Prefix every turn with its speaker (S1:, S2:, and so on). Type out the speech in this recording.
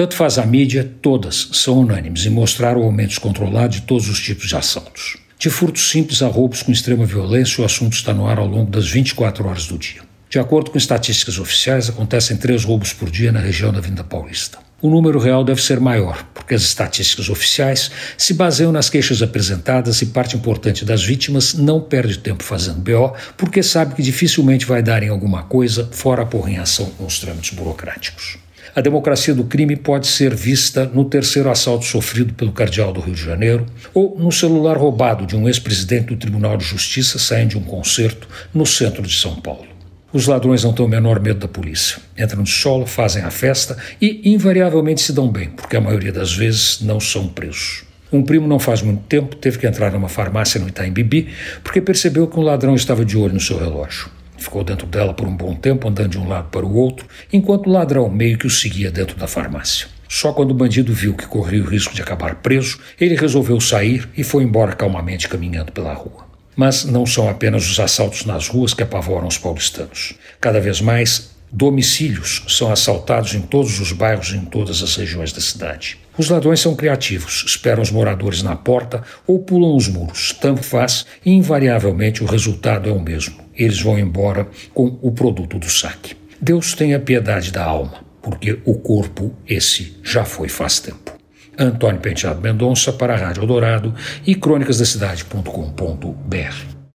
S1: Tanto faz a mídia, todas são unânimes em mostrar o aumento descontrolado de todos os tipos de assaltos. De furtos simples a roubos com extrema violência, o assunto está no ar ao longo das 24 horas do dia. De acordo com estatísticas oficiais, acontecem três roubos por dia na região da Vinda Paulista. O número real deve ser maior, porque as estatísticas oficiais se baseiam nas queixas apresentadas e parte importante das vítimas não perde tempo fazendo BO, porque sabe que dificilmente vai dar em alguma coisa fora a porra em ação com os trâmites burocráticos. A democracia do crime pode ser vista no terceiro assalto sofrido pelo cardeal do Rio de Janeiro ou no celular roubado de um ex-presidente do Tribunal de Justiça saindo de um concerto no centro de São Paulo. Os ladrões não têm o menor medo da polícia. Entram de solo, fazem a festa e invariavelmente se dão bem, porque a maioria das vezes não são presos. Um primo, não faz muito tempo, teve que entrar numa farmácia no Itaim Bibi porque percebeu que um ladrão estava de olho no seu relógio. Ficou dentro dela por um bom tempo, andando de um lado para o outro, enquanto o ladrão meio que o seguia dentro da farmácia. Só quando o bandido viu que corria o risco de acabar preso, ele resolveu sair e foi embora calmamente caminhando pela rua. Mas não são apenas os assaltos nas ruas que apavoram os paulistanos. Cada vez mais, domicílios são assaltados em todos os bairros e em todas as regiões da cidade. Os ladrões são criativos, esperam os moradores na porta ou pulam os muros, tanto faz, e invariavelmente o resultado é o mesmo eles vão embora com o produto do saque. Deus tenha piedade da alma, porque o corpo, esse, já foi faz tempo. Antônio Penteado Mendonça para a Rádio Eldorado e crônicasdacidade.com.br.